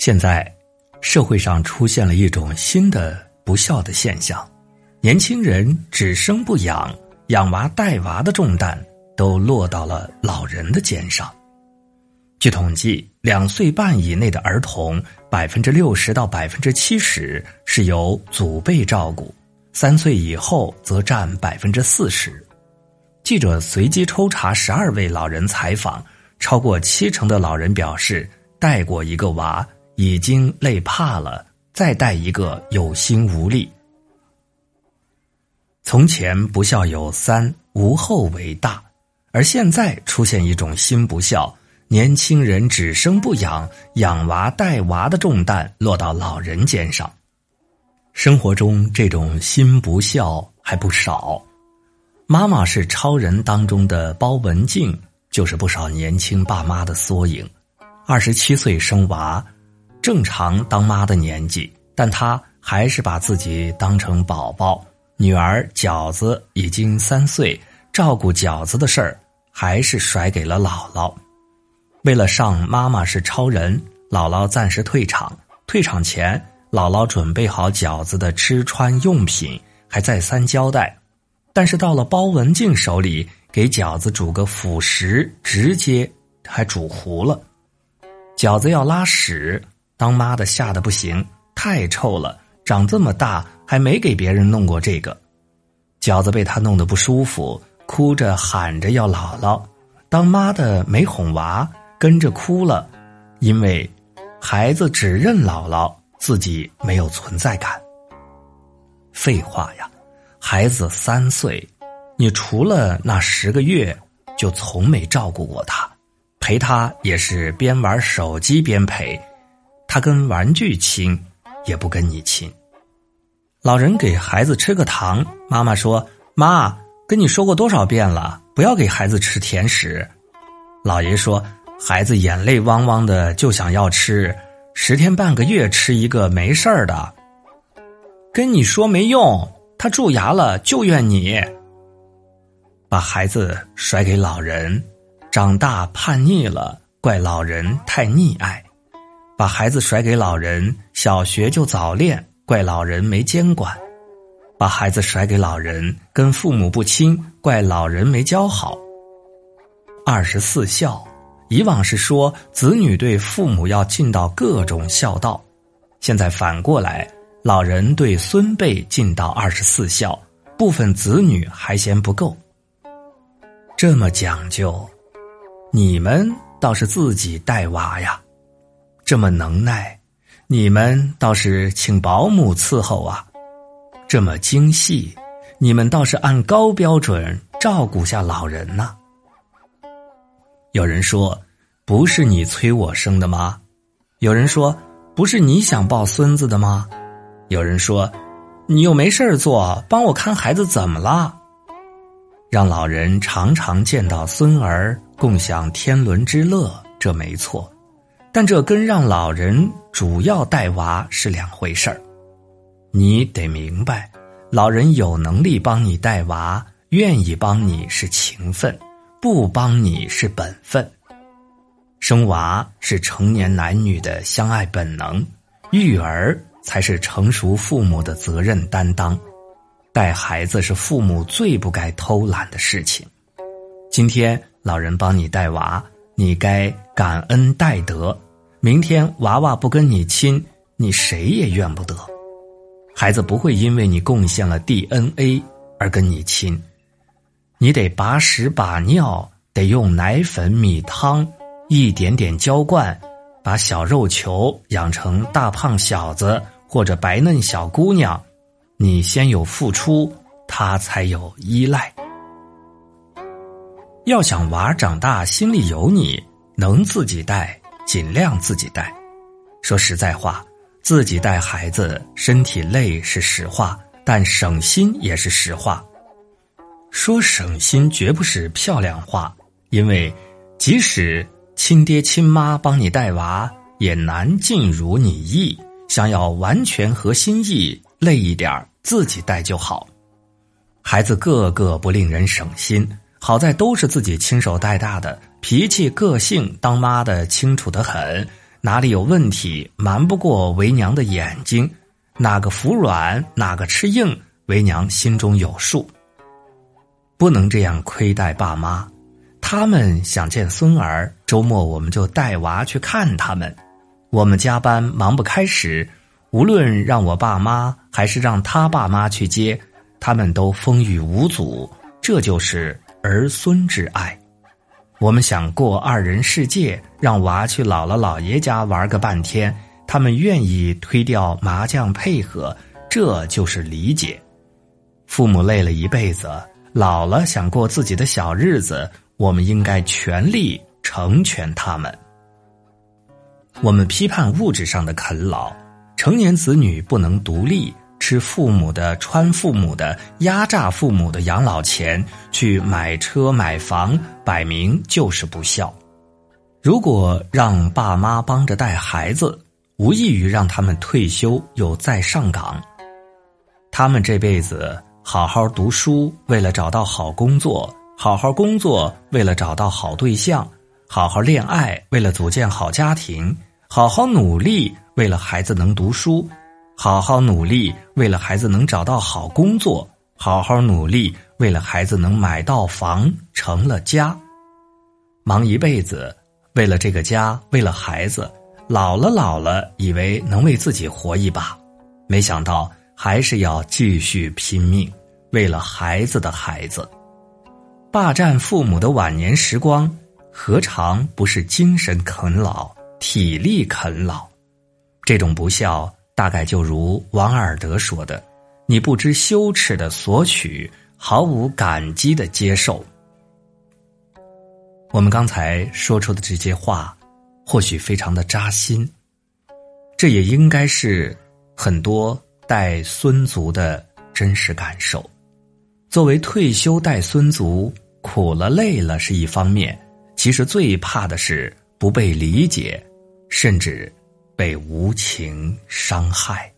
现在，社会上出现了一种新的不孝的现象：年轻人只生不养，养娃带娃的重担都落到了老人的肩上。据统计，两岁半以内的儿童，百分之六十到百分之七十是由祖辈照顾；三岁以后则占百分之四十。记者随机抽查十二位老人采访，超过七成的老人表示，带过一个娃。已经累怕了，再带一个有心无力。从前不孝有三，无后为大，而现在出现一种新不孝：年轻人只生不养，养娃带娃的重担落到老人肩上。生活中这种新不孝还不少。妈妈是超人当中的包文婧，就是不少年轻爸妈的缩影。二十七岁生娃。正常当妈的年纪，但她还是把自己当成宝宝。女儿饺子已经三岁，照顾饺子的事儿还是甩给了姥姥。为了上《妈妈是超人》，姥姥暂时退场。退场前，姥姥准备好饺子的吃穿用品，还再三交代。但是到了包文婧手里，给饺子煮个辅食，直接还煮糊了。饺子要拉屎。当妈的吓得不行，太臭了，长这么大还没给别人弄过这个。饺子被他弄得不舒服，哭着喊着要姥姥。当妈的没哄娃，跟着哭了，因为孩子只认姥姥，自己没有存在感。废话呀，孩子三岁，你除了那十个月，就从没照顾过他，陪他也是边玩手机边陪。他跟玩具亲，也不跟你亲。老人给孩子吃个糖，妈妈说：“妈，跟你说过多少遍了，不要给孩子吃甜食。”老爷说：“孩子眼泪汪汪的，就想要吃，十天半个月吃一个没事儿的。”跟你说没用，他蛀牙了就怨你。把孩子甩给老人，长大叛逆了，怪老人太溺爱。把孩子甩给老人，小学就早恋，怪老人没监管；把孩子甩给老人，跟父母不亲，怪老人没教好。二十四孝，以往是说子女对父母要尽到各种孝道，现在反过来，老人对孙辈尽到二十四孝，部分子女还嫌不够。这么讲究，你们倒是自己带娃呀。这么能耐，你们倒是请保姆伺候啊；这么精细，你们倒是按高标准照顾下老人呢。有人说，不是你催我生的吗？有人说，不是你想抱孙子的吗？有人说，你又没事做，帮我看孩子怎么了？让老人常常见到孙儿，共享天伦之乐，这没错。但这跟让老人主要带娃是两回事儿，你得明白，老人有能力帮你带娃，愿意帮你是情分，不帮你是本分。生娃是成年男女的相爱本能，育儿才是成熟父母的责任担当。带孩子是父母最不该偷懒的事情。今天老人帮你带娃。你该感恩戴德，明天娃娃不跟你亲，你谁也怨不得。孩子不会因为你贡献了 DNA 而跟你亲，你得把屎把尿，得用奶粉米汤一点点浇灌，把小肉球养成大胖小子或者白嫩小姑娘。你先有付出，他才有依赖。要想娃长大心里有你，能自己带，尽量自己带。说实在话，自己带孩子身体累是实话，但省心也是实话。说省心绝不是漂亮话，因为即使亲爹亲妈帮你带娃，也难尽如你意。想要完全合心意，累一点自己带就好。孩子个个不令人省心。好在都是自己亲手带大的，脾气、个性，当妈的清楚的很。哪里有问题，瞒不过为娘的眼睛，哪个服软，哪个吃硬，为娘心中有数。不能这样亏待爸妈，他们想见孙儿，周末我们就带娃去看他们。我们加班忙不开时，无论让我爸妈还是让他爸妈去接，他们都风雨无阻。这就是儿孙之爱。我们想过二人世界，让娃去姥姥姥爷家玩个半天，他们愿意推掉麻将配合，这就是理解。父母累了一辈子。老了想过自己的小日子，我们应该全力成全他们。我们批判物质上的啃老，成年子女不能独立，吃父母的、穿父母的、压榨父母的养老钱去买车买房，摆明就是不孝。如果让爸妈帮着带孩子，无异于让他们退休又再上岗，他们这辈子。好好读书，为了找到好工作；好好工作，为了找到好对象；好好恋爱，为了组建好家庭；好好努力，为了孩子能读书；好好努力，为了孩子能找到好工作；好好努力，为了孩子能买到房，成了家。忙一辈子，为了这个家，为了孩子，老了老了，以为能为自己活一把，没想到还是要继续拼命。为了孩子的孩子，霸占父母的晚年时光，何尝不是精神啃老、体力啃老？这种不孝，大概就如王尔德说的：“你不知羞耻的索取，毫无感激的接受。”我们刚才说出的这些话，或许非常的扎心，这也应该是很多带孙族的真实感受。作为退休带孙族，苦了累了是一方面，其实最怕的是不被理解，甚至被无情伤害。